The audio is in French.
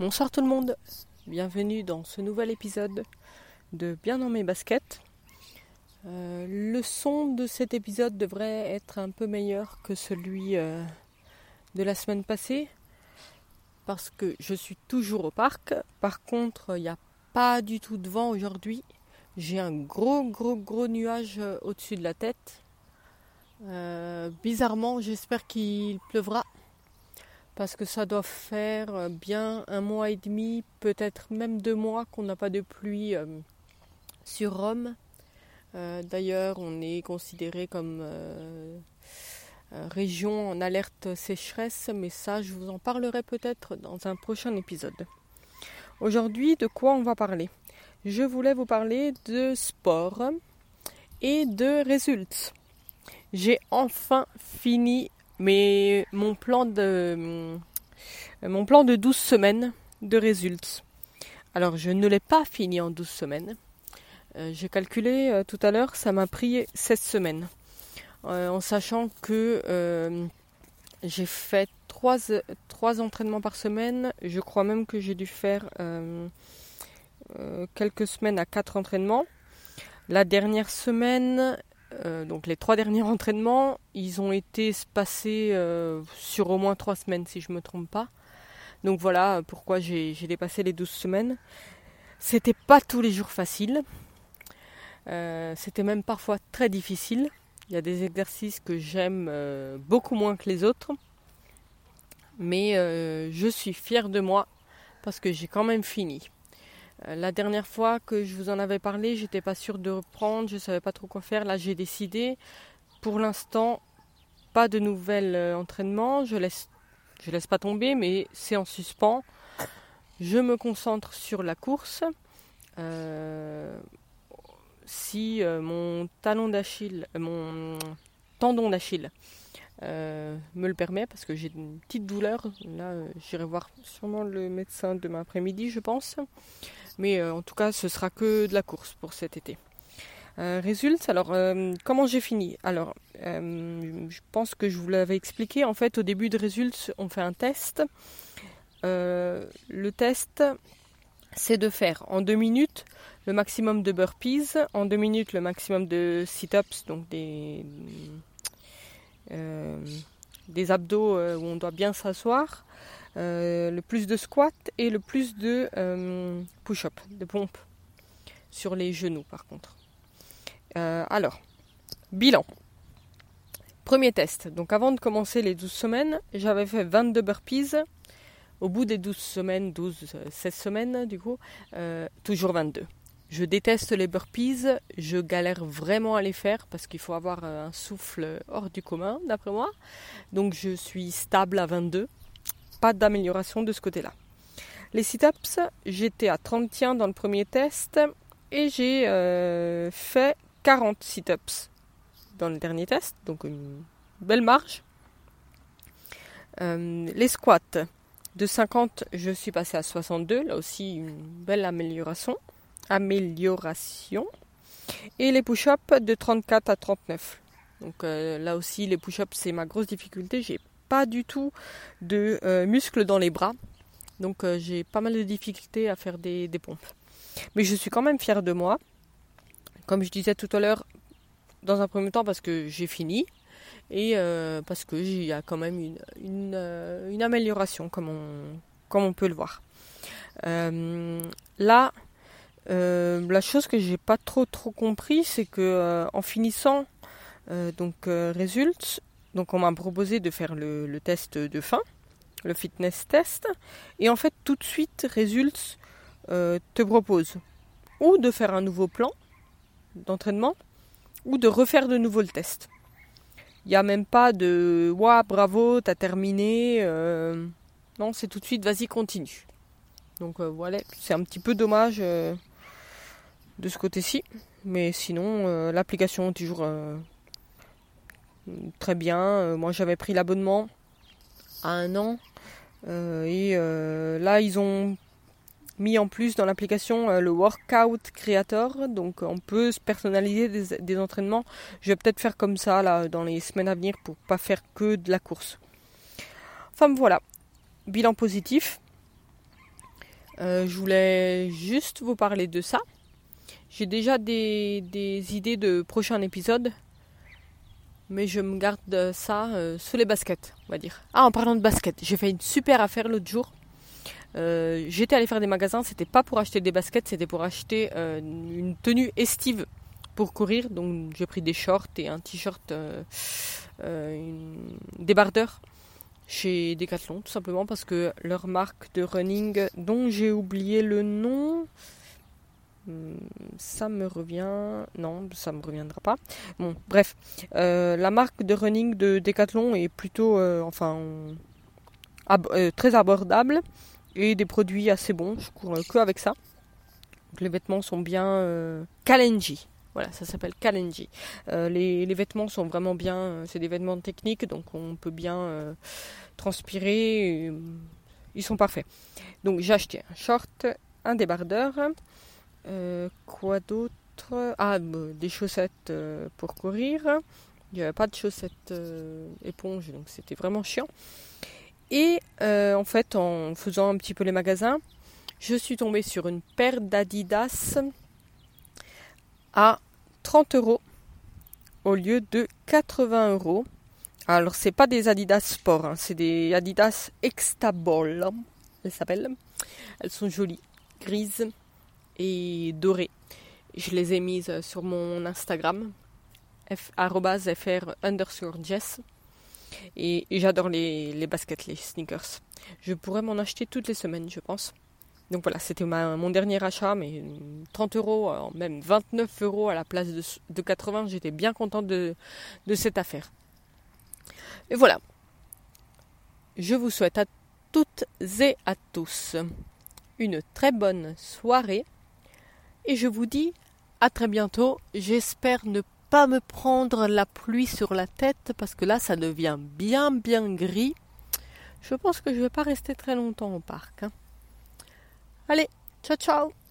Bonsoir tout le monde, bienvenue dans ce nouvel épisode de Bien dans mes baskets. Euh, le son de cet épisode devrait être un peu meilleur que celui euh, de la semaine passée parce que je suis toujours au parc. Par contre, il n'y a pas du tout de vent aujourd'hui. J'ai un gros gros gros nuage euh, au-dessus de la tête. bizarrement, j'espère qu'il pleuvra parce que ça doit faire euh, bien un mois et demi, peut-être même deux mois qu'on n'a pas de pluie euh, sur Rome. Euh, d'ailleurs, on est considéré comme région en alerte sécheresse, mais ça, je vous en parlerai peut-être dans un prochain épisode. Aujourd'hui, de quoi on va parler? Je voulais vous parler de sport et de résultats. J'ai enfin fini mais mon plan de mon plan de 12 semaines de résultats. Alors je ne l'ai pas fini en 12 semaines. Euh, j'ai calculé euh, tout à l'heure, ça m'a pris 16 semaines. Euh, en sachant que j'ai fait 3, 3, entraînements par semaine. Je crois même que j'ai dû faire quelques semaines à 4 entraînements. La dernière semaine, euh, donc les trois derniers entraînements, ils ont été passés euh, sur au moins trois semaines si je ne me trompe pas. Donc voilà pourquoi j'ai dépassé les 12 semaines. C'était pas tous les jours facile. Euh, c'était même parfois très difficile. Il y a des exercices que j'aime beaucoup moins que les autres. Mais je suis fière de moi parce que j'ai quand même fini. Euh, la dernière fois que je vous en avais parlé, j'étais pas sûre de reprendre, je savais pas trop quoi faire. Là, j'ai décidé. Pour l'instant, pas de nouvel euh, entraînement. Je laisse, je laisse pas tomber, mais c'est en suspens. Je me concentre sur la course. Euh, si mon talon d'Achille, mon tendon d'Achille me le permet, parce que j'ai une petite douleur. Là, j'irai voir sûrement le médecin demain après-midi, je pense. Mais euh, en tout cas, ce sera que de la course pour cet été. Euh, alors euh, comment j'ai fini? Alors, je pense que je vous l'avais expliqué. En fait, au début de résulte, on fait un test. le test, c'est de faire en deux minutes le maximum de burpees, en deux minutes le maximum de sit-ups, donc des, des abdos où on doit bien s'asseoir, euh, le plus de squat et le plus de euh, push-up, de pompe sur les genoux par contre. Euh, alors, bilan. Premier test. Donc avant de commencer les 12 semaines, j'avais fait 22 burpees. Au bout des 12 semaines, 12, 16 semaines du coup, toujours 22. Je déteste les burpees, je galère vraiment à les faire parce qu'il faut avoir un souffle hors du commun d'après moi. Donc je suis stable à 22 pas d'amélioration de ce côté-là. Les sit-ups, j'étais à 31 dans le premier test et j'ai euh, fait 40 sit-ups dans le dernier test, donc une belle marge. Euh, les squats, de 50, je suis passé à 62, là aussi une belle amélioration. amélioration. Et les push-ups de 34 à 39. Donc euh, là aussi, les push-ups, c'est ma grosse difficulté. Pas du tout de euh, muscles dans les bras. Donc euh, j'ai pas mal de difficultés à faire des, pompes. Mais je suis quand même fière de moi. Comme je disais tout à l'heure, dans un premier temps parce que j'ai fini et euh, parce que il y a quand même une, une, amélioration comme on, comme on peut le voir. là, la chose que j'ai pas trop trop compris, c'est que en finissant donc résulte, donc on m'a proposé de faire le, test de fin, le fitness test, et en fait tout de suite résulte euh, te propose ou de faire un nouveau plan d'entraînement ou de refaire de nouveau le test. Il n'y a même pas de Waouh, bravo, t'as terminé. Euh, non, c'est tout de suite vas-y, continue. Donc euh, voilà, c'est un petit peu dommage de ce côté-ci. Mais sinon, l'application est toujours très bien. Euh, moi j'avais pris l'abonnement à un an euh, et euh, là ils ont mis en plus dans l'application le Workout Creator, donc on peut se personnaliser des, entraînements. Je vais peut-être faire comme ça dans les semaines à venir pour pas faire que de la course. Enfin voilà, bilan positif. Je voulais juste vous parler de ça. J'ai déjà des, des, idées de prochains épisodes, mais je me garde ça euh, sous les baskets, on va dire. Ah, en parlant de basket, j'ai fait une super affaire l'autre jour. Euh, j'étais allé faire des magasins, c'était pas pour acheter des baskets, c'était pour acheter une tenue estive pour courir. Donc j'ai pris des shorts et un t-shirt débardeur chez Decathlon, tout simplement parce que leur marque de running, dont j'ai oublié le nom, ça me revient. Non, ça me reviendra pas. Bon, bref, euh, la marque de running de Decathlon est plutôt, euh, enfin, euh, très abordable et des produits assez bons. Je cours que avec ça. les vêtements sont bien Kalenji. Voilà, ça s'appelle Kalenji. Les, vêtements sont vraiment bien, c'est des vêtements techniques, donc on peut bien transpirer. ils sont parfaits. Donc j'ai acheté un short, un débardeur. Quoi d'autre? Ah, des chaussettes pour courir. Il n'y avait pas de chaussettes éponge, donc c'était vraiment chiant. Et en fait, en faisant un petit peu les magasins, je suis tombée sur une paire d'Adidas à 30 euros au lieu de 80 euros. Alors c'est pas des Adidas Sport, hein, c'est des Adidas Extaball. Elles s'appellent. Elles sont jolies, grises et dorées. Je les ai mises sur mon Instagram, fr underscore jess. Et, j'adore les, les baskets, les sneakers. Je pourrais m'en acheter toutes les semaines, je pense. Donc voilà, c'était mon dernier achat, mais 30 euros, euh, même 29 euros à la place de, 80, j'étais bien contente de, de cette affaire. Et voilà. Je vous souhaite à toutes et à tous une très bonne soirée et je vous dis à très bientôt. J'espère ne pas me prendre la pluie sur la tête parce que là ça devient bien bien gris. Je pense que je ne vais pas rester très longtemps au parc. Hein. Allez, ciao ciao